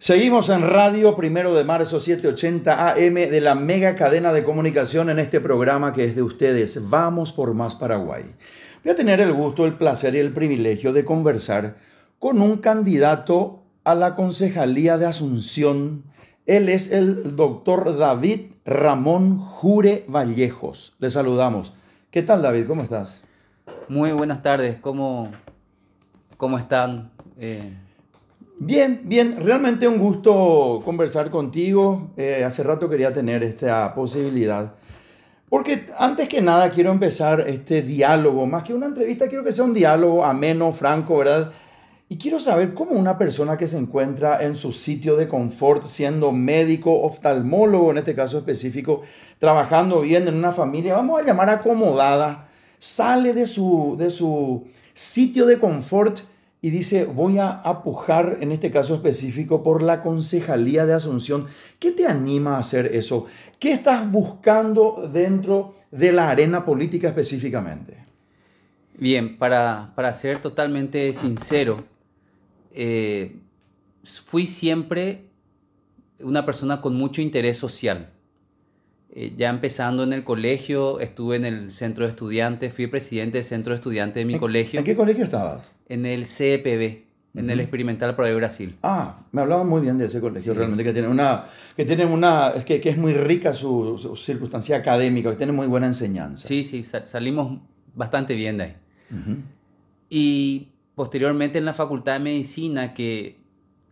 Seguimos en radio, primero de marzo, 780 AM de la mega cadena de comunicación en este programa que es de ustedes. Vamos por más Paraguay. Voy a tener el gusto, el placer y el privilegio de conversar con un candidato a la concejalía de Asunción. Él es el doctor David Ramón Jure Vallejos. Le saludamos. ¿Qué tal, David? ¿Cómo estás? Muy buenas tardes. ¿Cómo, cómo están? Eh, Bien, bien, realmente un gusto conversar contigo. Eh, hace rato quería tener esta posibilidad. Porque antes que nada quiero empezar este diálogo, más que una entrevista, quiero que sea un diálogo ameno, franco, ¿verdad? Y quiero saber cómo una persona que se encuentra en su sitio de confort, siendo médico, oftalmólogo en este caso específico, trabajando bien en una familia, vamos a llamar acomodada, sale de su, de su sitio de confort y dice, voy a apujar en este caso específico por la concejalía de Asunción. ¿Qué te anima a hacer eso? ¿Qué estás buscando dentro de la arena política específicamente? Bien, para, para ser totalmente sincero, eh, fui siempre una persona con mucho interés social. Eh, ya empezando en el colegio, estuve en el centro de estudiantes, fui presidente del centro de estudiantes de mi ¿En, colegio. ¿En qué colegio estabas? En el CEPB, en el Experimental Pro de Brasil. Ah, me hablaba muy bien de ese colegio, Sí. realmente, que tiene una, que tiene una, es que, que es muy rica su, su circunstancia académica, que tiene muy buena enseñanza. Sí, sí, sa- salimos bastante bien de ahí. Ujú. Y posteriormente en la Facultad de Medicina, que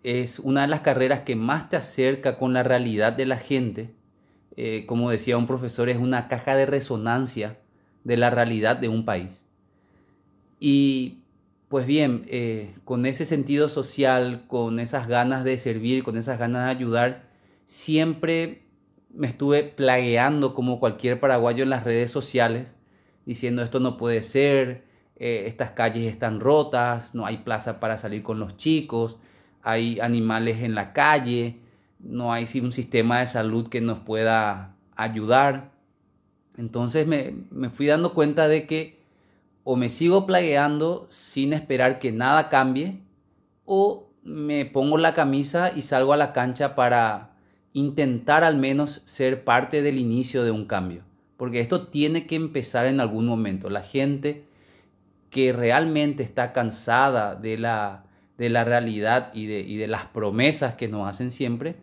es una de las carreras que más te acerca con la realidad de la gente, eh, como decía un profesor, es una caja de resonancia de la realidad de un país. Y pues bien, eh, con ese sentido social, con esas ganas de servir, con esas ganas de ayudar, siempre me estuve plagueando como cualquier paraguayo en las redes sociales, diciendo esto no puede ser, eh, estas calles están rotas, no hay plaza para salir con los chicos, hay animales en la calle, no hay un sistema de salud que nos pueda ayudar. Entonces me, me fui dando cuenta de que o me sigo plagueando sin esperar que nada cambie, o me pongo la camisa y salgo a la cancha para intentar al menos ser parte del inicio de un cambio. Porque esto tiene que empezar en algún momento. La gente que realmente está cansada de la, de la realidad y de, y de las promesas que nos hacen siempre,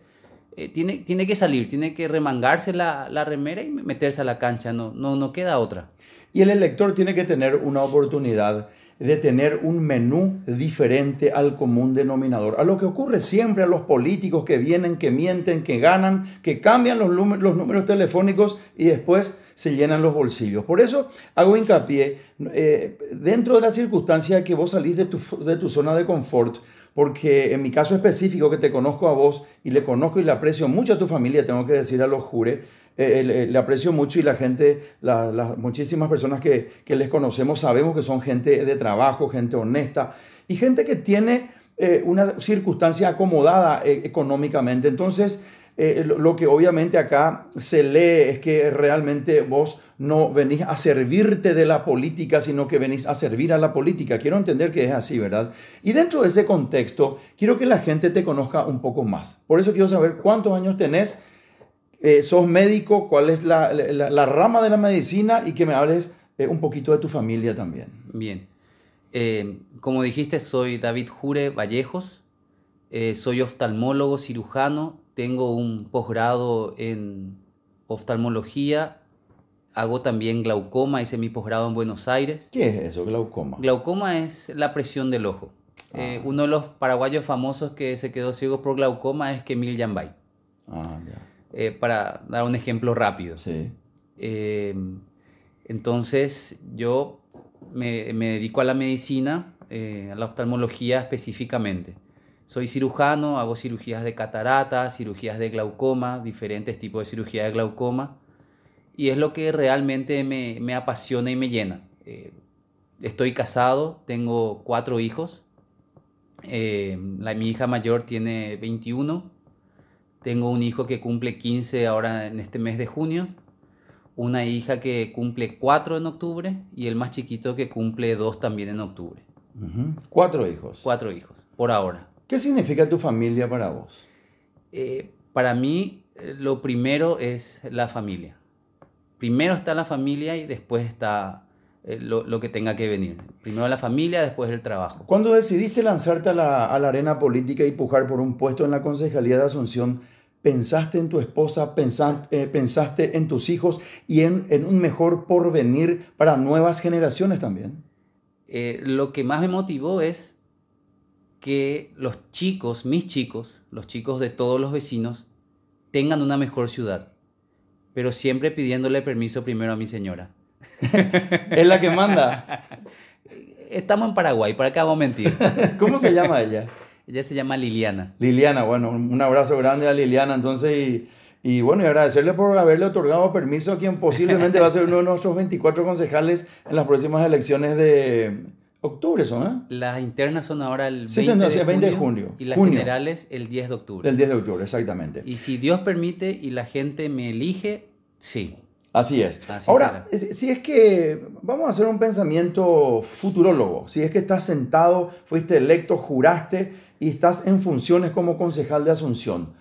eh, tiene, tiene que salir, tiene que remangarse la, la remera y meterse a la cancha. No, no, no queda otra. Y el elector tiene que tener una oportunidad de tener un menú diferente al común denominador. A lo que ocurre siempre a los políticos que vienen, que mienten, que ganan, que cambian los, los números telefónicos y después se llenan los bolsillos. Por eso hago hincapié, eh, dentro de la circunstancia que vos salís de tu, de tu zona de confort, porque en mi caso específico que te conozco a vos y le conozco y le aprecio mucho a tu familia, tengo que decir a los jure, eh, le, le aprecio mucho y la gente, la- las muchísimas personas que, que les conocemos sabemos que son gente de trabajo, gente honesta y gente que tiene eh, una circunstancia acomodada eh, económicamente. Entonces, eh, lo, lo que obviamente acá se lee es que realmente vos no venís a servirte de la política, sino que venís a servir a la política. Quiero entender que es así, ¿verdad? Y dentro de ese contexto, quiero que la gente te conozca un poco más. Por eso quiero saber cuántos años tenés, eh, sos médico, cuál es la, la- rama de la medicina y que me hables eh, un poquito de tu familia también. Bien. Eh, como dijiste, soy David Jure Vallejos. Eh, soy oftalmólogo cirujano. Tengo un posgrado en oftalmología. Hago también glaucoma. Hice mi posgrado en Buenos Aires. ¿Qué es eso, glaucoma? Glaucoma es la presión del ojo. Eh, uno de los paraguayos famosos que se quedó ciego por glaucoma es Kemil Yambay. Ah, ya. Eh, para dar un ejemplo rápido. Sí. Eh, entonces yo me, me dedico a la medicina, a la oftalmología específicamente. Soy cirujano, hago cirugías de catarata, cirugías de glaucoma, diferentes tipos de cirugía de glaucoma. Y es lo que realmente me, me apasiona y me llena. Eh, estoy casado, tengo cuatro hijos. Eh, la, mi hija mayor tiene 21. Tengo un hijo que cumple 15 ahora en este mes de junio. Una hija que cumple 4 en octubre y el más chiquito que cumple 2 también en octubre. Cuatro hijos. Cuatro hijos, por ahora. ¿Qué significa tu familia para vos? Eh, para mí, eh, lo primero es la familia. Primero está la familia y después está eh, lo, lo, que tenga que venir. Primero la familia, después el trabajo. Cuando decidiste lanzarte a la, a la, arena política y pujar por un puesto en la Concejalía de Asunción, ¿pensaste en tu esposa, pensaste, eh, pensaste en tus hijos y en, en, un mejor porvenir para nuevas generaciones también? Eh, lo que más me motivó es que los chicos, mis chicos, los chicos de todos los vecinos, tengan una mejor ciudad, pero siempre pidiéndole permiso primero a mi señora. es la que manda. Estamos en Paraguay, ¿para qué a mentir? ¿Cómo se llama ella? Ella se llama Liliana. Liliana, bueno, un abrazo grande a Liliana, entonces, y, y, bueno, y agradecerle por haberle otorgado permiso a quien posiblemente va a ser uno de nuestros 24 concejales en las próximas elecciones de octubre, ¿son? Eh? Las internas son ahora el 20, sí, no, de, 20 junio, de junio. Y las junio. generales el 10 de octubre. El 10 de octubre, exactamente. Y si Dios permite y la gente me elige, sí. Así es. Así Ahora, será. si es que vamos a hacer un pensamiento futurólogo, si es que estás sentado, fuiste electo, juraste y estás en funciones como concejal de Asunción.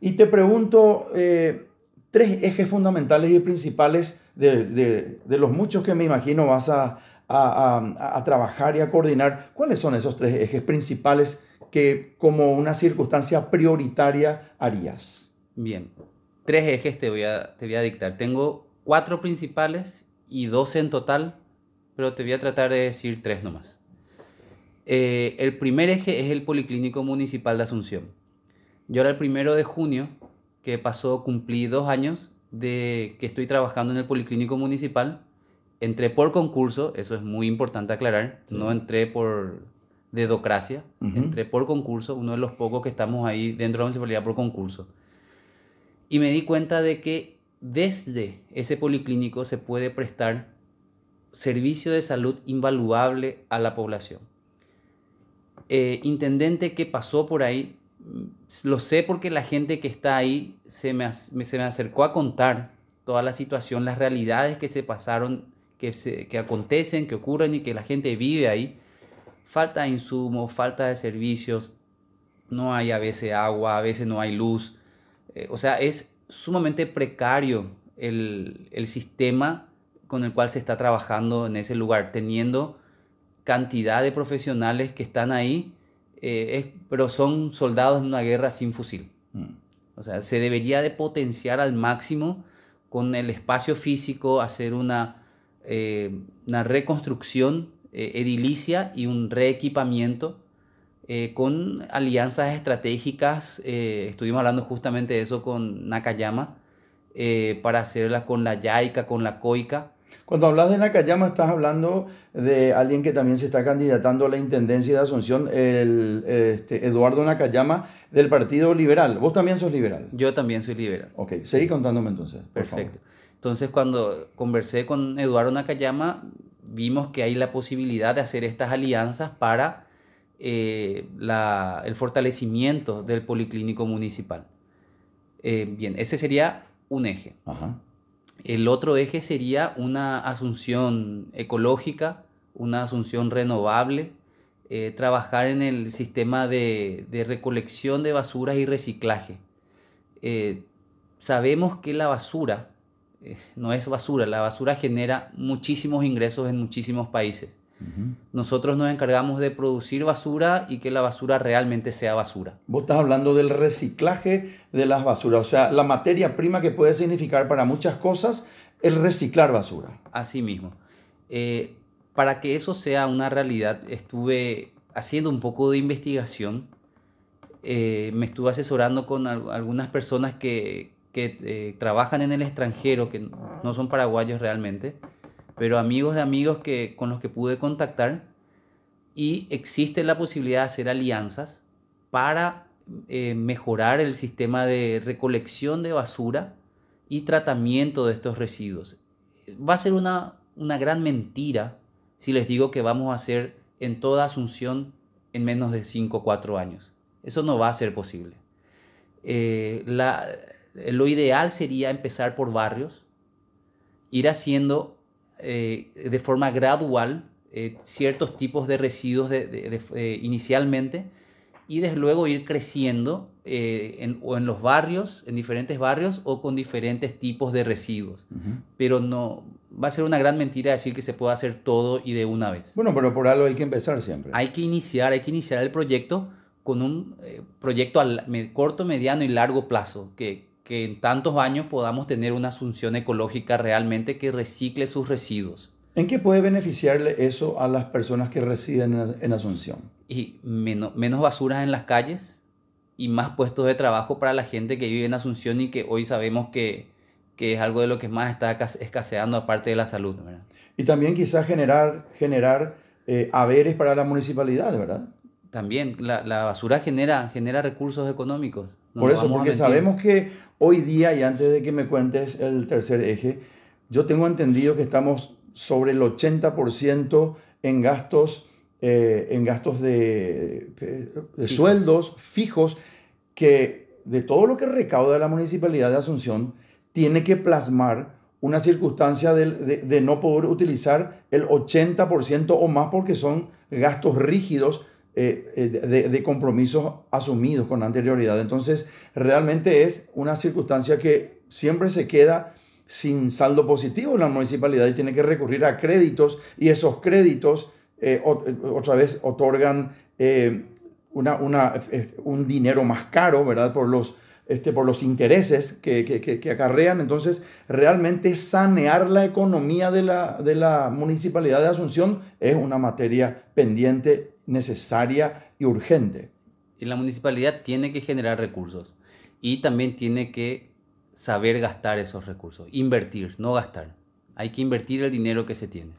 Y te pregunto eh, tres ejes fundamentales y principales de, de, de, los muchos que me imagino vas a, a, trabajar y a coordinar. ¿Cuáles son esos tres ejes principales que como una circunstancia prioritaria harías? Bien, tres ejes te voy a, te voy a dictar. Tengo cuatro principales y 12 en total, pero te voy a tratar de decir tres nomás. Eh, el primer eje es el Policlínico Municipal de Asunción. Yo era el primero de junio, que pasó, cumplí dos años de que estoy trabajando en el Policlínico Municipal. Entré por concurso, eso es muy importante aclarar, sí. no entré por dedocracia, uh -huh. entré por concurso, uno de los pocos que estamos ahí dentro de la municipalidad por concurso. Y me di cuenta de que desde ese policlínico se puede prestar servicio de salud invaluable a la población. Eh, intendente que pasó por ahí, lo sé porque la gente que está ahí se me, se me acercó a contar toda la situación, las realidades que se pasaron, que, se, que acontecen, que ocurren y que la gente vive ahí. Falta de insumos, falta de servicios, no hay a veces agua, a veces no hay luz. Eh, o sea, es sumamente precario el, el, sistema con el cual se está trabajando en ese lugar, teniendo cantidad de profesionales que están ahí, eh, es, pero son soldados en una guerra sin fusil. Mm. O sea, se debería de potenciar al máximo con el espacio físico, hacer una, eh, una reconstrucción eh, edilicia y un reequipamiento eh, con alianzas estratégicas. Estuvimos hablando justamente de eso con Nakayama, para hacerla con la Yaica, con la Coica. Cuando hablas de Nakayama, estás hablando de alguien que también se está candidatando a la intendencia de Asunción, el, este, Eduardo Nakayama, del Partido Liberal. ¿Vos también sos liberal? Yo también soy liberal. Ok, seguí contándome entonces. Perfecto. Entonces, cuando conversé con Eduardo Nakayama, vimos que hay la posibilidad de hacer estas alianzas para eh, la, el fortalecimiento del policlínico municipal. Eh, bien, ese sería un eje. Ajá. El otro eje sería una asunción ecológica, una asunción renovable, eh, trabajar en el sistema de, recolección de basuras y reciclaje. Eh, sabemos que la basura eh, no es basura, la basura genera muchísimos ingresos en muchísimos países. Uh -huh. Nosotros nos encargamos de producir basura y que la basura realmente sea basura. Vos estás hablando del reciclaje de las basuras, o sea, la materia prima que puede significar para muchas cosas el reciclar basura. Así mismo. Eh, para que eso sea una realidad, estuve haciendo un poco de investigación. Eh, me estuve asesorando con algunas personas que, que eh, trabajan en el extranjero, que no son paraguayos realmente pero amigos de amigos que, con los que pude contactar y existe la posibilidad de hacer alianzas para eh, mejorar el sistema de recolección de basura y tratamiento de estos residuos. Va a ser una, una gran mentira si les digo que vamos a hacer en toda Asunción en menos de 5 o 4 años. Eso no va a ser posible. Eh, lo ideal sería empezar por barrios, ir haciendo eh, de forma gradual eh, ciertos tipos de residuos de, de, de, eh, inicialmente y desde luego ir creciendo en, o en los barrios, en diferentes barrios o con diferentes tipos de residuos. Pero no va a ser una gran mentira decir que se puede hacer todo y de una vez. Bueno, pero por algo hay que empezar siempre. Hay que iniciar, hay que iniciar el proyecto con un proyecto a corto, mediano y largo plazo, que, que en tantos años podamos tener una asunción ecológica realmente que recicle sus residuos. ¿En qué puede beneficiarle eso a las personas que residen en Asunción? Y menos, menos basuras en las calles y más puestos de trabajo para la gente que vive en Asunción y que hoy sabemos que, que es algo de lo que más está escaseando aparte de la salud. ¿verdad? Y también quizás generar, generar eh, haberes para la municipalidad, ¿verdad? También la, la, basura genera, genera recursos económicos. Por eso, porque sabemos que hoy día, y antes de que me cuentes el tercer eje, yo tengo entendido que estamos sobre el 80% en gastos, eh, en gastos de, de sueldos fijos que de todo lo que recauda la municipalidad de Asunción tiene que plasmar una circunstancia de, de, no poder utilizar el 80% o más porque son gastos rígidos eh, eh, de, compromisos asumidos con anterioridad. Entonces, realmente es una circunstancia que siempre se queda sin saldo positivo la municipalidad y tiene que recurrir a créditos y esos créditos eh, otra vez otorgan una, un dinero más caro, ¿verdad? Por los, este, por los intereses que, que, que, acarrean. Entonces, realmente sanear la economía de la, de la municipalidad de Asunción es una materia pendiente, necesaria y urgente. Y la municipalidad tiene que generar recursos y también tiene que saber gastar esos recursos, invertir, no gastar. Hay que invertir el dinero que se tiene.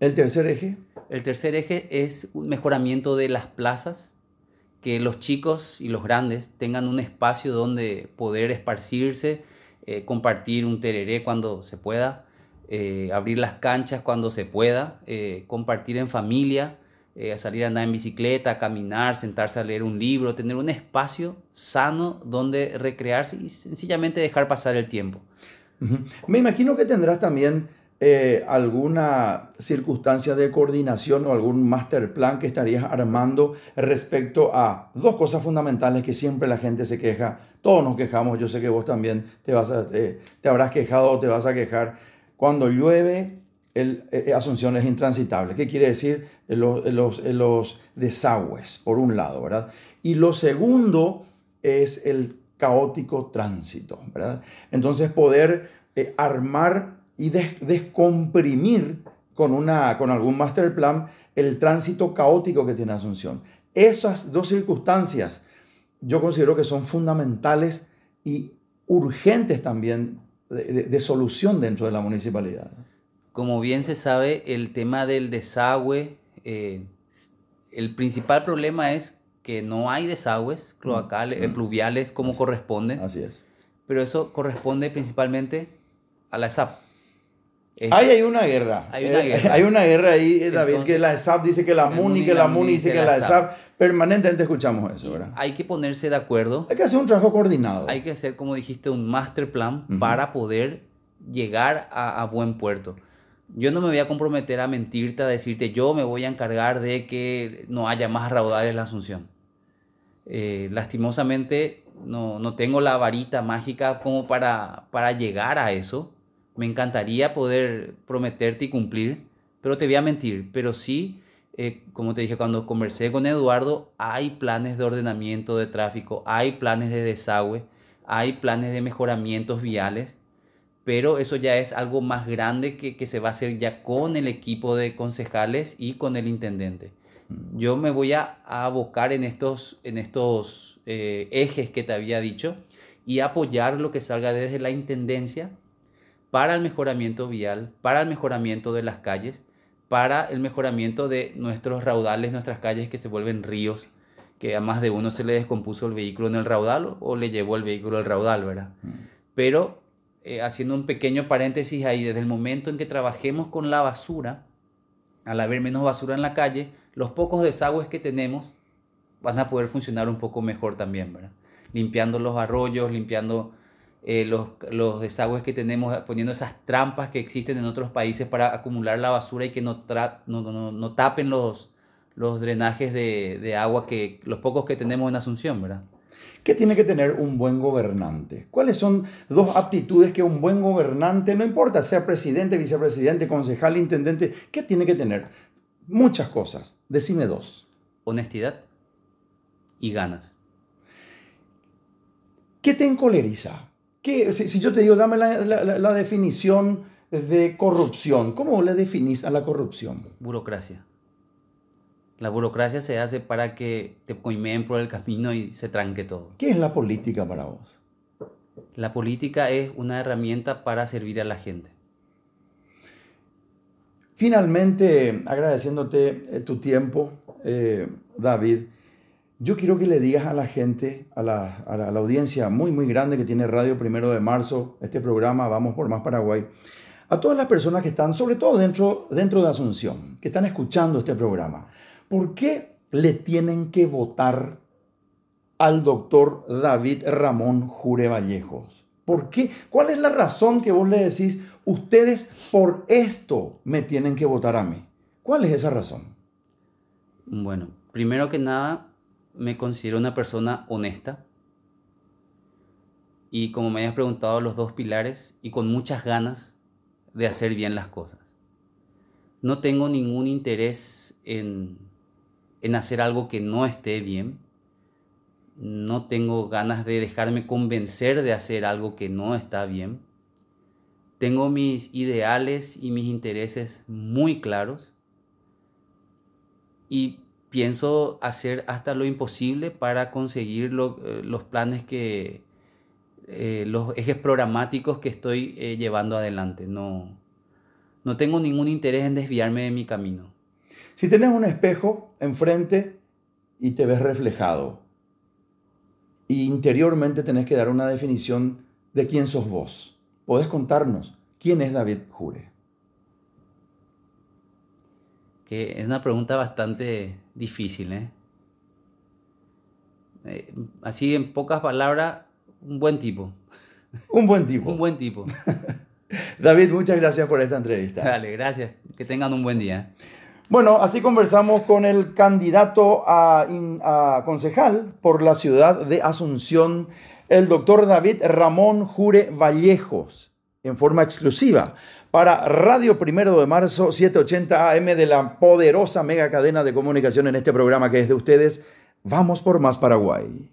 ¿El tercer eje? El tercer eje es un mejoramiento de las plazas, que los chicos y los grandes tengan un espacio donde poder esparcirse, eh, compartir un tereré cuando se pueda, eh, abrir las canchas cuando se pueda, eh, compartir en familia, eh, salir a andar en bicicleta, caminar, sentarse a leer un libro, tener un espacio sano donde recrearse y sencillamente dejar pasar el tiempo. Me imagino que tendrás también eh, alguna circunstancia de coordinación o algún master plan que estarías armando respecto a dos cosas fundamentales que siempre la gente se queja. Todos nos quejamos, yo sé que vos también te, vas te, te habrás quejado o te vas a quejar. Cuando llueve, eh, eh, Asunción es intransitable. ¿Qué quiere decir? Los, los, desagües, por un lado, ¿verdad? Y lo segundo es el caótico tránsito, ¿verdad? Entonces poder eh, armar y descomprimir con, una, con algún master plan el tránsito caótico que tiene Asunción. Esas dos circunstancias yo considero que son fundamentales y urgentes también de solución dentro de la municipalidad. Como bien se sabe, el tema del desagüe, eh, el principal problema es que no hay desagües cloacales, mm, mm. pluviales como corresponde. Así es. Pero eso corresponde principalmente a la ESAP. ahí hay una guerra. Hay una eh, guerra. hay una guerra ahí, eh, David, que la ESAP dice que la MUNI, que la MUNI dice que la ESAP. Permanentemente escuchamos eso, ¿verdad? Hay que ponerse de acuerdo. Hay que hacer un trabajo coordinado. Hay que hacer, como dijiste, un master plan para poder llegar a, a buen puerto yo no me voy a comprometer a mentirte, a decirte yo me voy a encargar de que no haya más raudales en la Asunción. Eh, lastimosamente no, no, tengo la varita mágica como para, para llegar a eso. Me encantaría poder prometerte y cumplir, pero te voy a mentir. Pero sí, eh, como te dije cuando conversé con Eduardo, hay planes de ordenamiento de tráfico, hay planes de desagüe, hay planes de mejoramientos viales pero eso ya es algo más grande que, que, se va a hacer ya con el equipo de concejales y con el intendente. Mm. Yo me voy a, abocar en estos, en estos eh, ejes que te había dicho y apoyar lo que salga desde la intendencia para el mejoramiento vial, para el mejoramiento de las calles, para el mejoramiento de nuestros raudales, nuestras calles que se vuelven ríos, que a más de uno se le descompuso el vehículo en el raudal o le llevó el vehículo al raudal, ¿verdad? Mm. Pero eh, haciendo un pequeño paréntesis ahí, desde el momento en que trabajemos con la basura, al haber menos basura en la calle, los pocos desagües que tenemos van a poder funcionar un poco mejor también, ¿verdad? Limpiando los arroyos, limpiando eh, los, los, desagües que tenemos, poniendo esas trampas que existen en otros países para acumular la basura y que no, no, no, no tapen los, los drenajes de, de agua que los pocos que tenemos en Asunción, ¿verdad? ¿Qué tiene que tener un buen gobernante? ¿Cuáles son dos aptitudes que un buen gobernante, no importa sea presidente, vicepresidente, concejal, intendente, ¿qué tiene que tener? Muchas cosas. Decime dos. Honestidad y ganas. ¿Qué te encoleriza? ¿Qué, si, si yo te digo, dame la, la- la- la definición de corrupción, ¿cómo le definís a la corrupción? Burocracia. La burocracia se hace para que te coimeen por el camino y se tranque todo. ¿Qué es la política para vos? La política es una herramienta para servir a la gente. Finalmente, agradeciéndote eh, tu tiempo, eh, David, yo quiero que le digas a la gente, a la, a la- a la audiencia muy, muy grande que tiene Radio Primero de Marzo, este programa Vamos por Más Paraguay, a todas las personas que están, sobre todo dentro, dentro de Asunción, que están escuchando este programa, ¿por qué le tienen que votar al doctor David Ramón Jure Vallejos? ¿Por qué? ¿Cuál es la razón que vos le decís, ustedes por esto me tienen que votar a mí? ¿Cuál es esa razón? Bueno, primero que nada, me considero una persona honesta. Y como me hayas preguntado los dos pilares, y con muchas ganas de hacer bien las cosas. No tengo ningún interés en, en hacer algo que no esté bien. No tengo ganas de dejarme convencer de hacer algo que no está bien. Tengo mis ideales y mis intereses muy claros y pienso hacer hasta lo imposible para conseguir eh, los planes que, eh, los ejes programáticos que estoy eh, llevando adelante. No, no tengo ningún interés en desviarme de mi camino. Si tenés un espejo enfrente y te ves reflejado, y interiormente tenés que dar una definición de quién sos vos, podés contarnos quién es David Jure. Que es una pregunta bastante difícil, ¿eh? Eh, así en pocas palabras, un buen tipo. Un buen tipo. Un buen tipo. David, muchas gracias por esta entrevista. Dale, gracias. Que tengan un buen día. Bueno, así conversamos con el candidato a, concejal por la ciudad de Asunción, el doctor David Ramón Jure Vallejos, en forma exclusiva para Radio Primero de Marzo 780 AM de la poderosa mega cadena de comunicación en este programa que es de ustedes. Vamos por más Paraguay.